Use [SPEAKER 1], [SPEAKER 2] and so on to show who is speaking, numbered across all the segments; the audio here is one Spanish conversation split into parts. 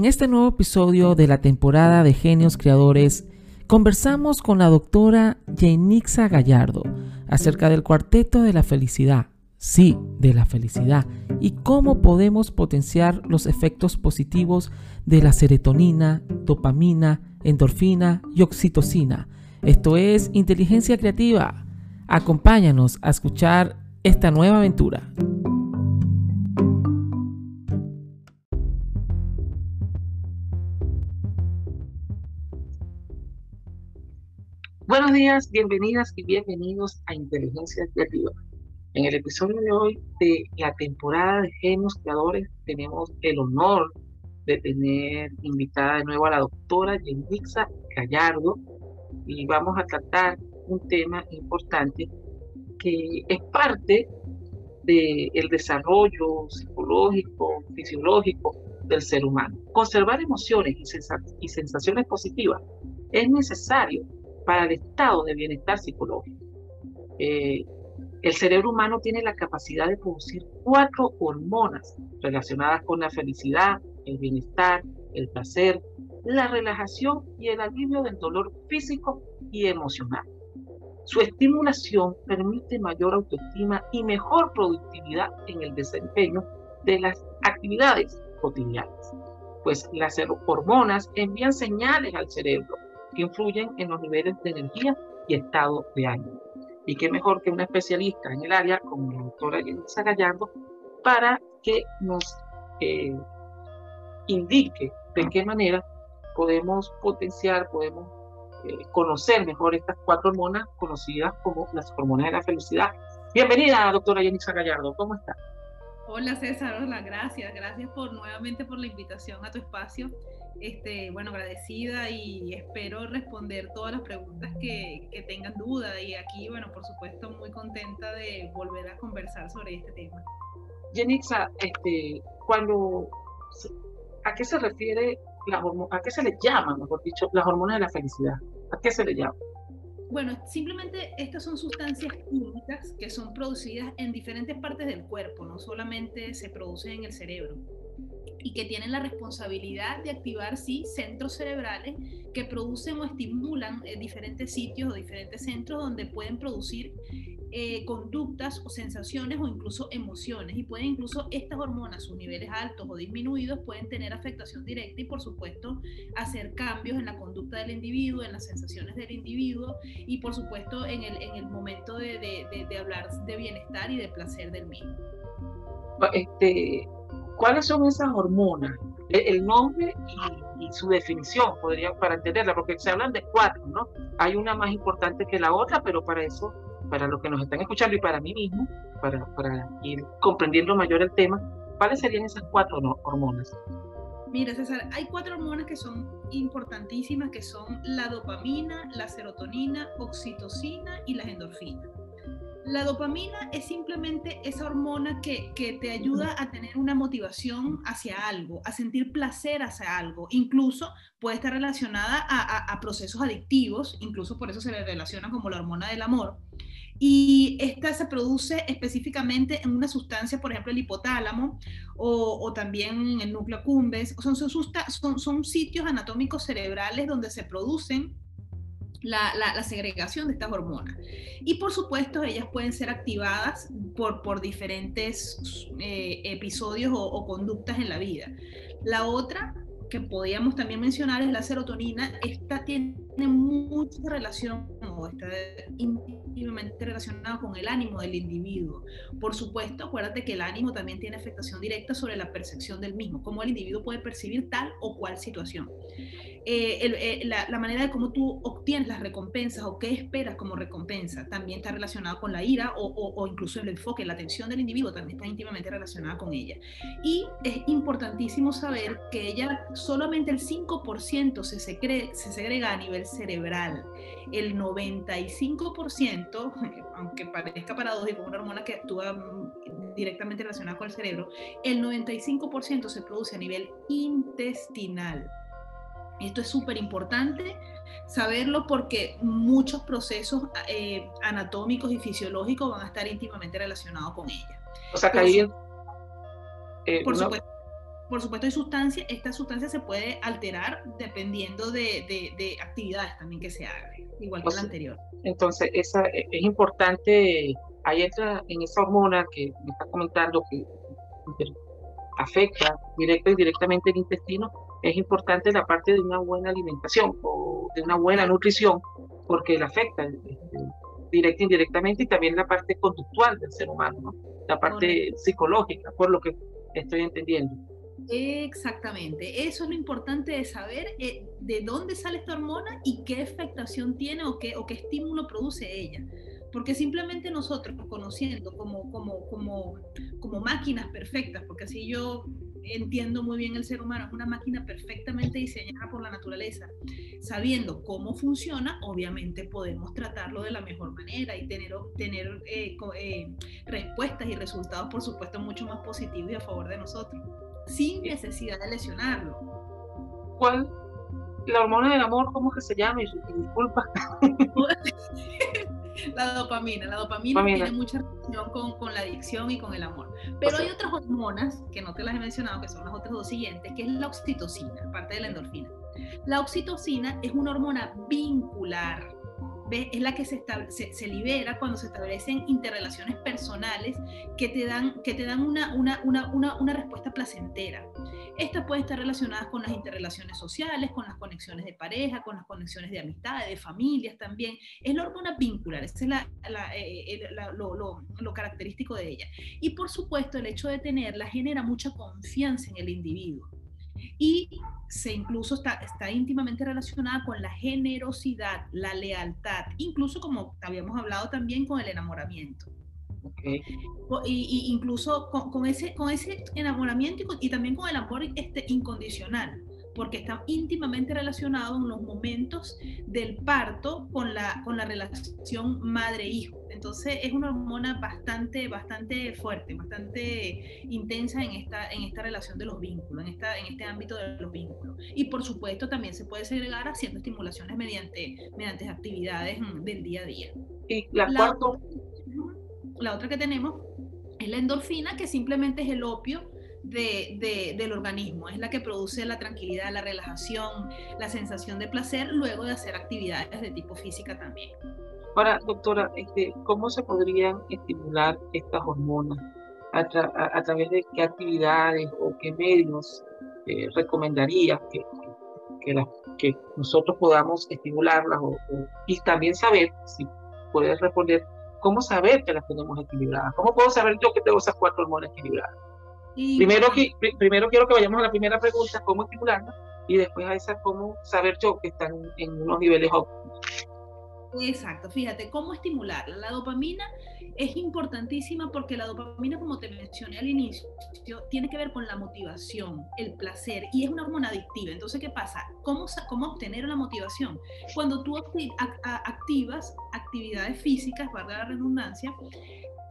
[SPEAKER 1] En este nuevo episodio de la temporada de Genios Creadores, conversamos con la doctora Jenixa Gallardo acerca del cuarteto de la felicidad, sí, de la felicidad, y cómo podemos potenciar los efectos positivos de la serotonina, dopamina, endorfina y oxitocina. Esto es inteligencia creativa. Acompáñanos a escuchar esta nueva aventura. Buenos días, bienvenidas y bienvenidos a Inteligencia Creativa. En el episodio de hoy de la temporada de Genios Creadores tenemos el honor de tener invitada de nuevo a la doctora Yenixa Gallardo y vamos a tratar un tema importante que es parte del desarrollo psicológico, fisiológico del ser humano. Conservar emociones y, sensaciones positivas es necesario para el estado de bienestar psicológico. Eh, el cerebro humano tiene la capacidad de producir cuatro hormonas relacionadas con la felicidad, el bienestar, el placer, la relajación y el alivio del dolor físico y emocional. Su estimulación permite mayor autoestima y mejor productividad en el desempeño de las actividades cotidianas, pues las hormonas envían señales al cerebro que influyen en los niveles de energía y estado de ánimo. Y qué mejor que una especialista en el área como la doctora Yenisa Gallardo para que nos eh, indique de qué manera podemos potenciar, podemos eh, conocer mejor estas cuatro hormonas conocidas como las hormonas de la felicidad. Bienvenida, doctora Yenisa Gallardo, ¿cómo está?
[SPEAKER 2] Hola César, hola, gracias, gracias por nuevamente por la invitación a tu espacio. Este, bueno, agradecida y espero responder todas las preguntas que, que tengan duda y aquí, bueno, por supuesto, muy contenta de volver a conversar sobre este tema.
[SPEAKER 1] Yenixa, este, cuando ¿a qué se refiere la a qué se le llama, mejor dicho, las hormonas de la felicidad? ¿A qué se le llama?
[SPEAKER 2] Bueno, simplemente estas son sustancias químicas que son producidas en diferentes partes del cuerpo, no solamente se producen en el cerebro y que tienen la responsabilidad de activar, sí, centros cerebrales que producen o estimulan eh, diferentes sitios o diferentes centros donde pueden producir eh, conductas o sensaciones o incluso emociones. Y pueden incluso estas hormonas, sus niveles altos o disminuidos, pueden tener afectación directa y por supuesto hacer cambios en la conducta del individuo, en las sensaciones del individuo y por supuesto en el, en el momento de, de, hablar de bienestar y de placer del mismo.
[SPEAKER 1] Este, ¿Cuáles son esas hormonas? E, el nombre y, y, su definición, podría, para entenderla, porque se hablan de cuatro, ¿no? Hay una más importante que la otra, pero para eso para los que nos están escuchando y para mí mismo, para, para ir comprendiendo mayor el tema, ¿cuáles serían esas cuatro hormonas?
[SPEAKER 2] Mira, César, hay cuatro hormonas que son importantísimas, que son la dopamina, la serotonina, oxitocina y las endorfinas. La dopamina es simplemente esa hormona que, que, te ayuda a tener una motivación hacia algo, a sentir placer hacia algo. Incluso puede estar relacionada a, a, a procesos adictivos, incluso por eso se le relaciona como la hormona del amor y esta se produce específicamente en una sustancia, por ejemplo, el hipotálamo o, o también el núcleo cumbes. Son, sitios anatómicos cerebrales donde se producen la, segregación de estas hormonas. Y por supuesto, ellas pueden ser activadas por, diferentes eh, episodios o, conductas en la vida. La otra que podríamos también mencionar es la serotonina. Esta tiene mucha relación o está íntimamente relacionada con el ánimo del individuo. Por supuesto, acuérdate que el ánimo también tiene afectación directa sobre la percepción del mismo, cómo el individuo puede percibir tal o cual situación. Eh, eh, la, manera de cómo tú obtienes las recompensas o qué esperas como recompensa también está relacionado con la ira o, o, incluso el enfoque, la atención del individuo también está íntimamente relacionada con ella. Y es importantísimo saber que ella solamente el 5% se, se, se segrega a nivel cerebral. El 95%, aunque parezca paradójico, una hormona que actúa directamente relacionada con el cerebro, el 95% se produce a nivel intestinal. Esto es súper importante saberlo porque muchos procesos eh, anatómicos y fisiológicos van a estar íntimamente relacionados con ella.
[SPEAKER 1] O sea, que ahí...
[SPEAKER 2] Eh, por supuesto. por supuesto hay sustancias, esta sustancia se puede alterar dependiendo de, de, actividades también que se hagan, igual que la anterior.
[SPEAKER 1] Entonces, esa, e, es importante, ahí entra en esa hormona que me está comentando que afecta directa y indirectamente el intestino, es importante la parte de una buena alimentación o de una buena nutrición, porque la afecta este, directa e indirectamente y también la parte conductual del ser humano, la parte psicológica, por lo que estoy entendiendo.
[SPEAKER 2] Exactamente, eso es lo importante de saber eh, de dónde sale esta hormona y qué afectación tiene o qué, o qué estímulo produce ella. Porque simplemente nosotros conociendo como, como, como, como máquinas perfectas, porque así yo entiendo muy bien el ser humano, es una máquina perfectamente diseñada por la naturaleza. Sabiendo cómo funciona, obviamente podemos tratarlo de la mejor manera y tener, tener eh, eh, respuestas y resultados, por supuesto, mucho más positivos y a favor de nosotros sin necesidad de lesionarlo.
[SPEAKER 1] ¿Cuál? La hormona del amor, ¿cómo que se llama? Disculpa.
[SPEAKER 2] la dopamina. La dopamina, tiene mucha relación con, con, la adicción y con el amor. Pero hay otras hormonas que no te las he mencionado, que son las otras dos siguientes, que es la oxitocina, aparte de la endorfina. La oxitocina es una hormona vincular es la que se, libera cuando se establecen interrelaciones personales que te dan, una, respuesta placentera. Estas pueden estar relacionadas con las interrelaciones sociales, con las conexiones de pareja, con las conexiones de amistad, de familias también. Es la hormona vincular, ese es eh, lo, lo característico de ella. Y por supuesto, el hecho de tenerla genera mucha confianza en el individuo y se incluso está, está íntimamente relacionada con la generosidad, la lealtad, incluso como habíamos hablado también con el enamoramiento. Okay. Y, incluso con, ese, con ese enamoramiento y, y, también con el amor este, incondicional porque está íntimamente relacionado en los momentos del parto con la, con la relación madre-hijo. Entonces es una hormona bastante, bastante fuerte, bastante intensa en esta, en esta relación de los vínculos, en, esta, en este ámbito de los vínculos. Y por supuesto también se puede segregar haciendo estimulaciones mediante, mediante actividades del día a día.
[SPEAKER 1] Y la, la,
[SPEAKER 2] la otra que tenemos es la endorfina, que simplemente es el opio de, del organismo, es la que produce la tranquilidad, la relajación, la sensación de placer luego de hacer actividades de tipo física también.
[SPEAKER 1] Ahora, doctora, este, ¿cómo se podrían estimular estas hormonas? ¿A, través de qué actividades o qué medios eh, recomendaría que, que, nosotros podamos estimularlas? Y también saber, si puedes responder, ¿cómo saber que las tenemos equilibradas? ¿Cómo puedo saber yo que tengo esas cuatro hormonas equilibradas? Primero, primero quiero que vayamos a la primera pregunta, cómo estimularla, y después a esa, cómo saber yo que están en unos niveles óptimos.
[SPEAKER 2] Exacto, fíjate, cómo estimularla. La dopamina es importantísima porque la dopamina, como te mencioné al inicio, tiene que ver con la motivación, el placer y es una hormona adictiva. Entonces, ¿qué pasa? ¿Cómo, cómo obtener la motivación? Cuando tú activas actividades físicas, valga la redundancia,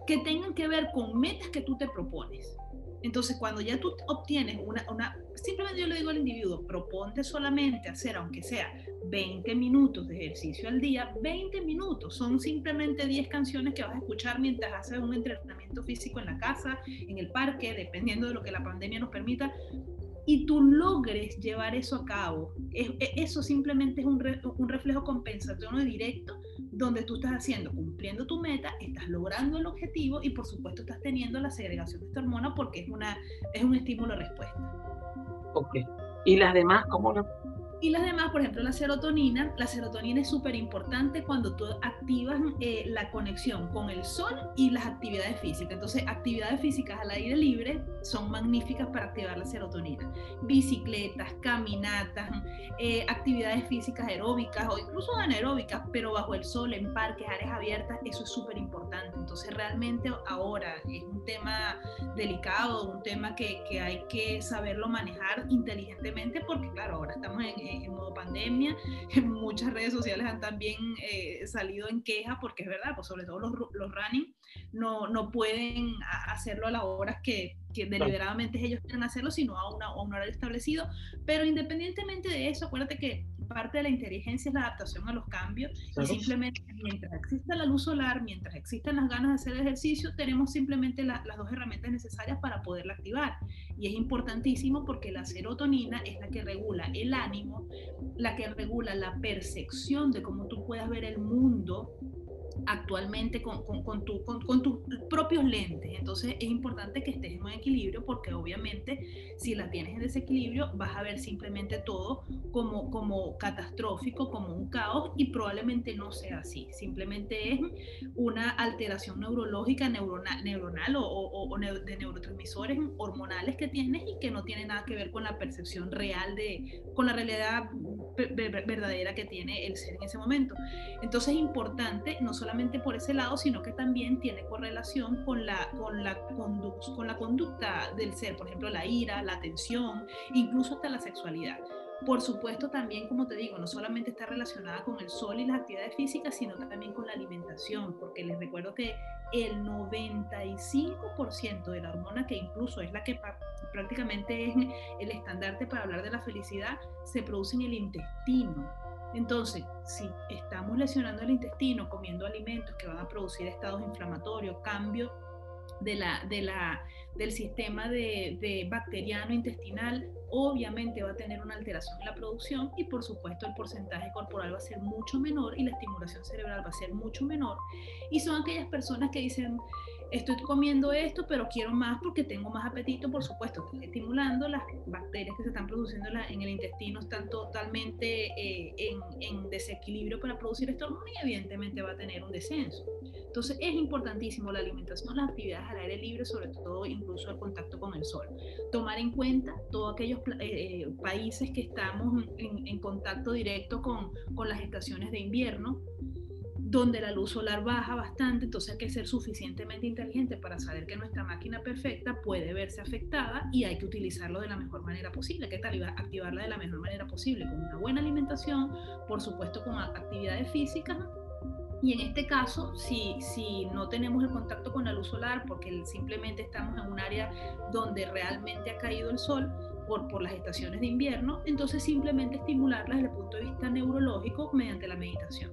[SPEAKER 2] que tengan que ver con metas que tú te propones. Entonces, cuando ya tú obtienes una, simplemente yo le digo al individuo, proponte solamente hacer, aunque sea 20 minutos de ejercicio al día, 20 minutos, son simplemente 10 canciones que vas a escuchar mientras haces un entrenamiento físico en la casa, en el parque, dependiendo de lo que la pandemia nos permita, y tú logres llevar eso a cabo. E, eso simplemente es un, un reflejo compensatorio directo donde tú estás haciendo, cumpliendo tu meta, estás logrando el objetivo y por supuesto estás teniendo la segregación de esta hormona porque es, una, es un estímulo respuesta.
[SPEAKER 1] Ok. ¿Y las demás cómo lo,
[SPEAKER 2] y las demás, por ejemplo, la serotonina. La serotonina es súper importante cuando tú activas eh, la conexión con el sol y las actividades físicas. Entonces, actividades físicas al aire libre son magníficas para activar la serotonina. Bicicletas, caminatas, eh, actividades físicas aeróbicas o incluso anaeróbicas, pero bajo el sol, en parques, áreas abiertas, eso es súper importante. Entonces, realmente ahora es un tema delicado, un tema que, que hay que saberlo manejar inteligentemente porque, claro, ahora estamos en en modo pandemia. Muchas redes sociales han también eh, salido en queja porque es verdad, pues sobre todo los, los running no, no pueden hacerlo a las horas que, que deliberadamente ellos quieren hacerlo, sino a, una, a un horario establecido. Pero independientemente de eso, acuérdate que parte de la inteligencia es la adaptación a los cambios y simplemente mientras exista la luz solar, mientras existan las ganas de hacer ejercicio, tenemos simplemente las dos herramientas necesarias para poderla activar. Y es importantísimo porque la serotonina es la que regula el ánimo, la que regula la percepción de cómo tú puedas ver el mundo actualmente con, con, con, tu, con, tus propios lentes. Entonces es importante que estés en un equilibrio porque obviamente si la tienes en desequilibrio vas a ver simplemente todo como, como catastrófico, como un caos y probablemente no sea así. Simplemente es una alteración neurológica, neuronal, neuronal o, o, de neurotransmisores hormonales que tienes y que no tiene nada que ver con la percepción real de, con la realidad verdadera que tiene el ser en ese momento. Entonces es importante no solamente por ese lado, sino que también tiene correlación con la, con la, con la conducta del ser, por ejemplo, la ira, la tensión, incluso hasta la sexualidad. Por supuesto, también, como te digo, no solamente está relacionada con el sol y las actividades físicas, sino también con la alimentación, porque les recuerdo que el 95% de la hormona, que incluso es la que prácticamente es el estandarte para hablar de la felicidad, se produce en el intestino. Entonces, si estamos lesionando el intestino comiendo alimentos que van a producir estados inflamatorios, cambio de la, de la, del sistema de, de, bacteriano intestinal, obviamente va a tener una alteración en la producción y por supuesto el porcentaje corporal va a ser mucho menor y la estimulación cerebral va a ser mucho menor. Y son aquellas personas que dicen, estoy comiendo esto, pero quiero más porque tengo más apetito, por supuesto, estoy estimulando las bacterias que se están produciendo en el intestino, están totalmente eh, en, desequilibrio para producir esta hormona y evidentemente va a tener un descenso. Entonces es importantísimo la alimentación, las actividades al aire libre, sobre todo incluso el contacto con el sol. Tomar en cuenta todos aquellos eh, eh, países que estamos en, en contacto directo con, con las estaciones de invierno, donde la luz solar baja bastante, entonces hay que ser suficientemente inteligente para saber que nuestra máquina perfecta puede verse afectada y hay que utilizarlo de la mejor manera posible, que tal activarla de la mejor manera posible, con una buena alimentación, por supuesto con actividades físicas. Y en este caso, si, si no tenemos el contacto con la luz solar, porque simplemente estamos en un área donde realmente ha caído el sol, por, por, las estaciones de invierno, entonces simplemente estimularla desde el punto de vista neurológico mediante la meditación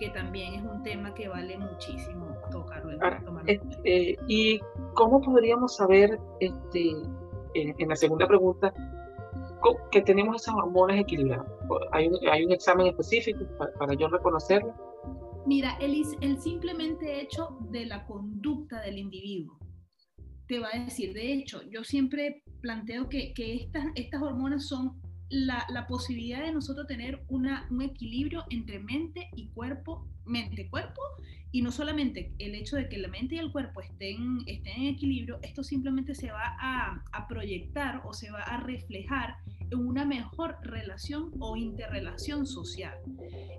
[SPEAKER 2] que también es un tema que vale muchísimo tocarlo.
[SPEAKER 1] Ah, este, ¿Y cómo podríamos saber, este, en, la segunda pregunta, que tenemos esas hormonas equilibradas? ¿Hay un, hay un examen específico para, yo reconocerlo?
[SPEAKER 2] Mira, el, el simplemente hecho de la conducta del individuo te va a decir, de hecho, yo siempre planteo que, que estas, estas hormonas son la, la, posibilidad de nosotros tener una, un equilibrio entre mente y cuerpo, mente-cuerpo, y no solamente el hecho de que la mente y el cuerpo estén, estén en equilibrio, esto simplemente se va a, a proyectar o se va a reflejar en una mejor relación o interrelación social.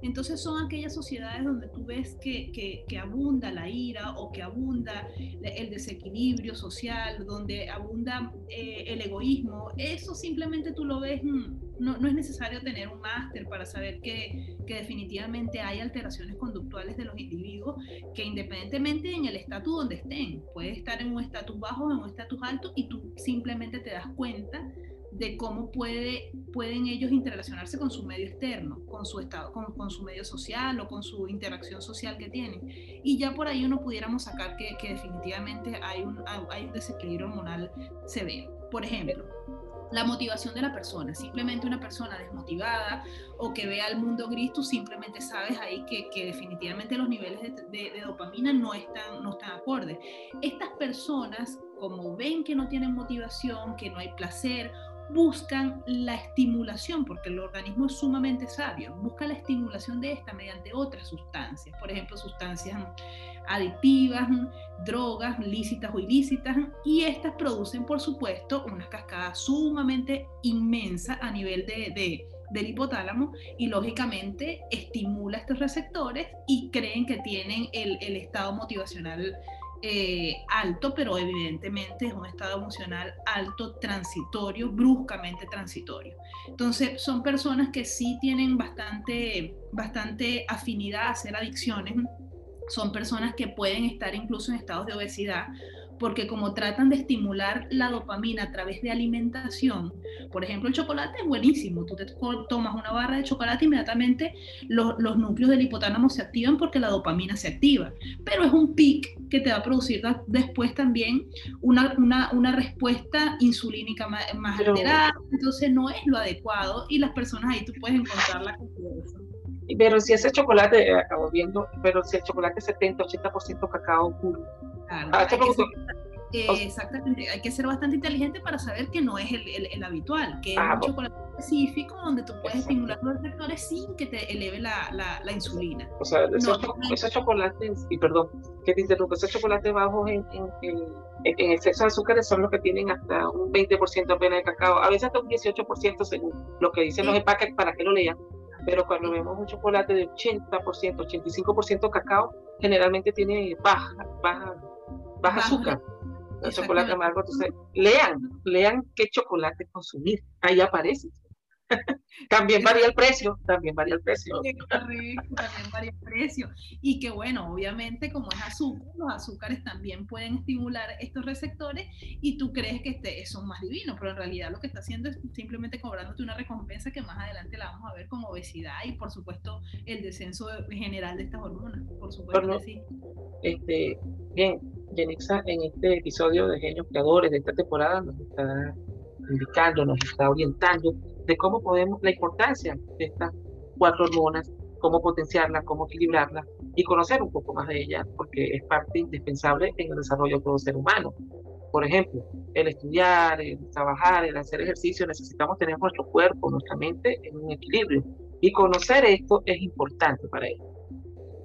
[SPEAKER 2] Entonces son aquellas sociedades donde tú ves que, que, abunda la ira o que abunda el desequilibrio social, donde abunda eh, el egoísmo. Eso simplemente tú lo ves, mm, no, es necesario tener un máster para saber que, definitivamente hay alteraciones conductuales de los individuos que independientemente en el estatus donde estén, puede estar en un estatus bajo o en un estatus alto y tú simplemente te das cuenta de cómo puede, pueden ellos interrelacionarse con su medio externo, con su estado, con, su medio social o con su interacción social que tienen. Y ya por ahí uno pudiéramos sacar que, que definitivamente hay un, hay un desequilibrio hormonal severo. Por ejemplo, la motivación de la persona. Simplemente una persona desmotivada o que vea el mundo gris, tú simplemente sabes ahí que, definitivamente los niveles de, de, de, dopamina no están, no están acordes. Estas personas, como ven que no tienen motivación, que no hay placer buscan la estimulación, porque el organismo es sumamente sabio, busca la estimulación de esta mediante otras sustancias, por ejemplo, sustancias adictivas, drogas lícitas o ilícitas, y estas producen, por supuesto, una cascada sumamente inmensa a nivel de, del hipotálamo y lógicamente estimula estos receptores y creen que tienen el estado motivacional eh, alto, pero evidentemente es un estado emocional alto, transitorio, bruscamente transitorio. Entonces, son personas que sí tienen bastante, bastante afinidad a hacer adicciones, son personas que pueden estar incluso en estados de obesidad porque como tratan de estimular la dopamina a través de alimentación, por ejemplo, el chocolate es buenísimo, tú te tomas una barra de chocolate, inmediatamente los, los núcleos del hipotálamo se activan porque la dopamina se activa, pero es un pic que te va a producir después también una, una, una respuesta insulínica más, alterada, entonces no es lo adecuado y las personas ahí tú puedes encontrar la
[SPEAKER 1] pero si ese chocolate, eh, acabo viendo, pero si el chocolate es 70, 80% cacao puro.
[SPEAKER 2] Claro, ah, exactamente, hay que ser bastante inteligente para saber que no es el, el, habitual, que es un chocolate específico donde tú puedes estimular los receptores sin que te eleve la, la, la insulina.
[SPEAKER 1] O sea, esos, chocolates, y perdón, que te interrumpo, esos chocolates bajos en, en, en, exceso de azúcares son los que tienen hasta un 20% apenas de cacao, a veces hasta un 18% según lo que dicen los empaques para que lo lean pero cuando vemos un chocolate de 80%, 85% cacao, generalmente tiene baja, baja, baja azúcar. El chocolate amargo, entonces lean, lean qué chocolate consumir, ahí aparece. también varía el precio, también varía el precio.
[SPEAKER 2] Correcto, también varía el precio. Y que bueno, obviamente como es azúcar, los azúcares también pueden estimular estos receptores y tú crees que este, son más divinos, pero en realidad lo que está haciendo es simplemente cobrándote una recompensa que más adelante la vamos a ver con obesidad y por supuesto el descenso general de estas hormonas, por supuesto sí.
[SPEAKER 1] Este, bien, Yenixa, en este episodio de Genios Creadores de esta temporada nos está indicando, nos está orientando de cómo podemos, la importancia de estas cuatro hormonas, cómo potenciarlas, cómo equilibrarlas y conocer un poco más de ellas, porque es parte indispensable en el desarrollo de todo ser humano. Por ejemplo, el estudiar, el trabajar, el hacer ejercicio, necesitamos tener nuestro cuerpo, nuestra mente en un equilibrio. Y conocer esto es importante para ello.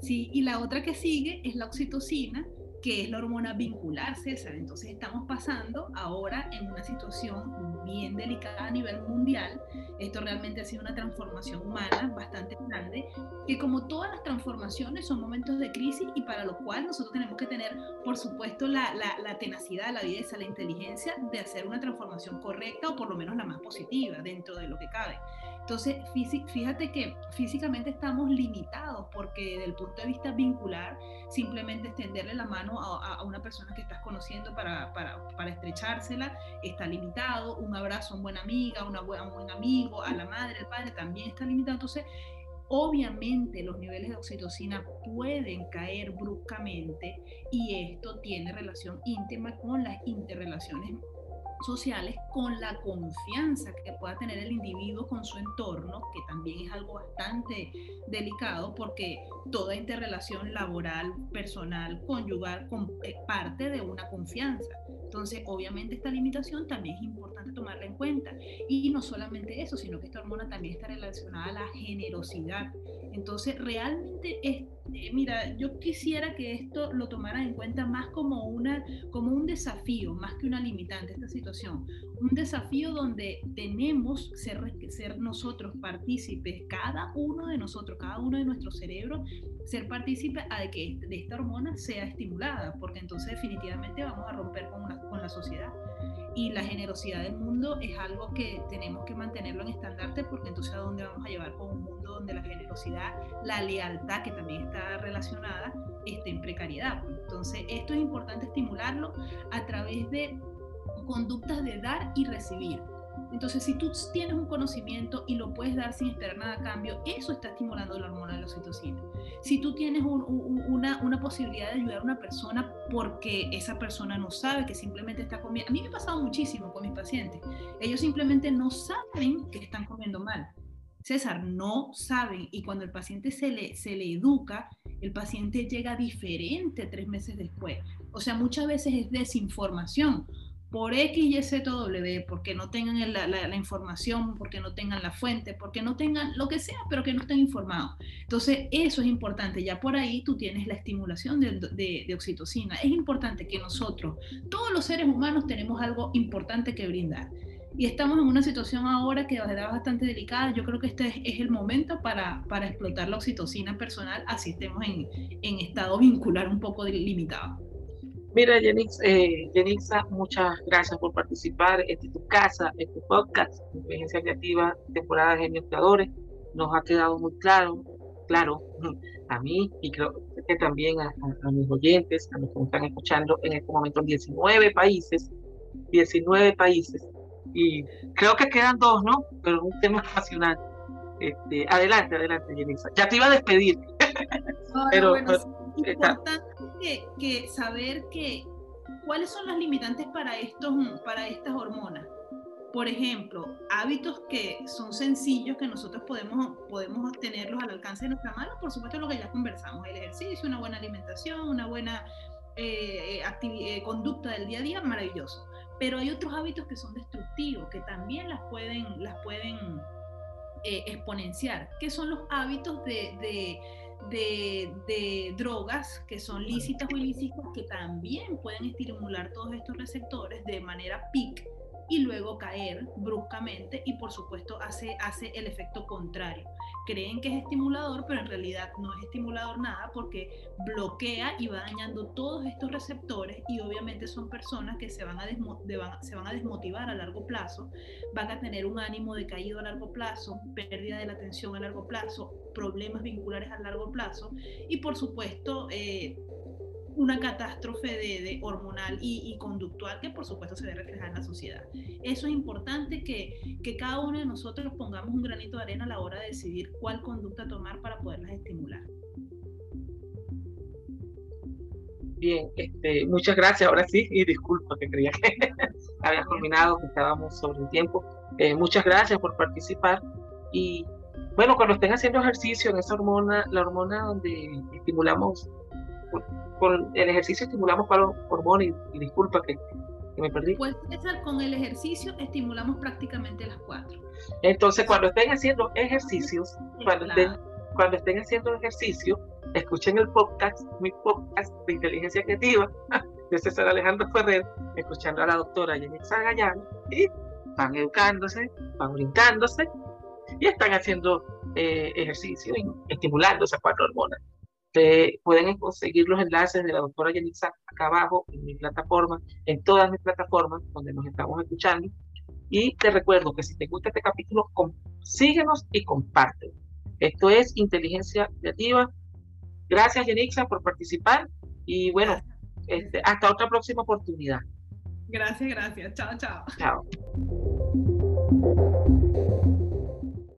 [SPEAKER 2] Sí, y la otra que sigue es la oxitocina, que es la hormona vincular, César. Entonces estamos pasando ahora en una situación bien delicada a nivel mundial. Esto realmente ha sido una transformación humana bastante grande, que como todas las transformaciones son momentos de crisis y para lo cual nosotros tenemos que tener, por supuesto, la, la, la tenacidad, la viveza, la inteligencia de hacer una transformación correcta o por lo menos la más positiva dentro de lo que cabe. Entonces, fíjate que físicamente estamos limitados porque desde el punto de vista vincular, simplemente extenderle la mano a, una persona que estás conociendo para, para, para, estrechársela está limitado, un abrazo a una buena amiga, a un buen amigo, a la madre, al padre también está limitado. Entonces, obviamente los niveles de oxitocina pueden caer bruscamente y esto tiene relación íntima con las interrelaciones sociales con la confianza que pueda tener el individuo con su entorno, que también es algo bastante delicado porque toda interrelación laboral, personal, conyugal, es eh, parte de una confianza. Entonces, obviamente esta limitación también es importante tomarla en cuenta. Y no solamente eso, sino que esta hormona también está relacionada a la generosidad. Entonces, realmente, es, eh, mira, yo quisiera que esto lo tomaran en cuenta más como, una, como un desafío, más que una limitante, esta situación. Un desafío donde tenemos ser, ser nosotros partícipes, cada uno de nosotros, cada uno de nuestros cerebros, ser partícipe de que de esta hormona sea estimulada, porque entonces definitivamente vamos a romper con, con la sociedad y la generosidad del mundo es algo que tenemos que mantenerlo en estandarte porque entonces a dónde vamos a llevar con un mundo donde la generosidad, la lealtad que también está relacionada, esté en precariedad. Entonces esto es importante estimularlo a través de conductas de dar y recibir. Entonces, si tú tienes un conocimiento y lo puedes dar sin esperar nada a cambio, eso está estimulando la hormona de la oxitocina. Si tú tienes una, una, posibilidad de ayudar a una persona porque esa persona no sabe que simplemente está comiendo, a mí me ha pasado muchísimo con mis pacientes, ellos simplemente no saben que están comiendo mal. César, no saben y cuando el paciente se le, se le educa, el paciente llega diferente tres meses después. O sea, muchas veces es desinformación por X, Y, Z, W, porque no tengan la, la, información, porque no tengan la fuente, porque no tengan lo que sea, pero que no estén informados. Entonces, eso es importante. Ya por ahí tú tienes la estimulación de, de, de, oxitocina. Es importante que nosotros, todos los seres humanos, tenemos algo importante que brindar. Y estamos en una situación ahora que es bastante delicada. Yo creo que este es, el momento para, para, explotar la oxitocina personal, así estemos en, en estado vincular un poco limitado.
[SPEAKER 1] Mira, Yenix, eh, Yenixa, muchas gracias por participar. Esta es tu casa, este podcast, Inteligencia Creativa, temporada de Genios Creadores. Nos ha quedado muy claro, claro, a mí y creo que también a, mis oyentes, a los que me están escuchando en este momento en 19 países, 19 países, y creo que quedan dos, ¿no? Pero un tema apasionante. Este, adelante, adelante, Jenisa. Ya te iba a despedir.
[SPEAKER 2] pero, bueno, importante que, saber que cuáles son las limitantes para estos, para estas hormonas por ejemplo, hábitos que son sencillos que nosotros podemos, podemos tenerlos al alcance de nuestra mano, por supuesto lo que ya conversamos, el ejercicio, una buena alimentación, una buena eh, eh, conducta del día a día, maravilloso. Pero hay otros hábitos que son destructivos, que también las pueden, las pueden eh, exponenciar, que son los hábitos de, de, drogas que son lícitas o ilícitas que también pueden estimular todos estos receptores de manera peak y luego caer bruscamente y por supuesto hace, hace el efecto contrario. Creen que es estimulador, pero en realidad no es estimulador nada porque bloquea y va dañando todos estos receptores y obviamente son personas que se van a, se van a desmotivar a largo plazo, van a tener un ánimo decaído a largo plazo, pérdida de la atención a largo plazo, problemas vinculares a largo plazo y por supuesto... Eh, una catástrofe de, hormonal y, conductual que por supuesto se ve reflejada en la sociedad. Eso es importante que, que, cada uno de nosotros pongamos un granito de arena a la hora de decidir cuál conducta tomar para poderlas estimular.
[SPEAKER 1] Bien, este, muchas gracias. Ahora sí, y disculpa que creía que había culminado, que estábamos sobre el tiempo. Eh, muchas gracias por participar. Y bueno, cuando estén haciendo ejercicio en esa hormona, la hormona donde estimulamos con el ejercicio estimulamos para hormonas y, disculpa que, me perdí.
[SPEAKER 2] Pues con el ejercicio estimulamos prácticamente las cuatro.
[SPEAKER 1] Entonces, cuando estén haciendo ejercicios, cuando, estén, cuando estén haciendo ejercicio, escuchen el podcast, mi podcast de inteligencia creativa de César Alejandro Ferrer, escuchando a la doctora Jenny Zagayán, y van educándose, van brincándose y están haciendo eh, ejercicio y estimulando esas cuatro hormonas pueden conseguir los enlaces de la doctora Yenixa acá abajo en mi plataforma, en todas mis plataformas donde nos estamos escuchando. Y te recuerdo que si te gusta este capítulo, síguenos y comparte. Esto es Inteligencia Creativa. Gracias, Yenixa, por participar. Y bueno, este, hasta otra próxima oportunidad.
[SPEAKER 2] Gracias, gracias. Chao, chao.
[SPEAKER 1] Chao.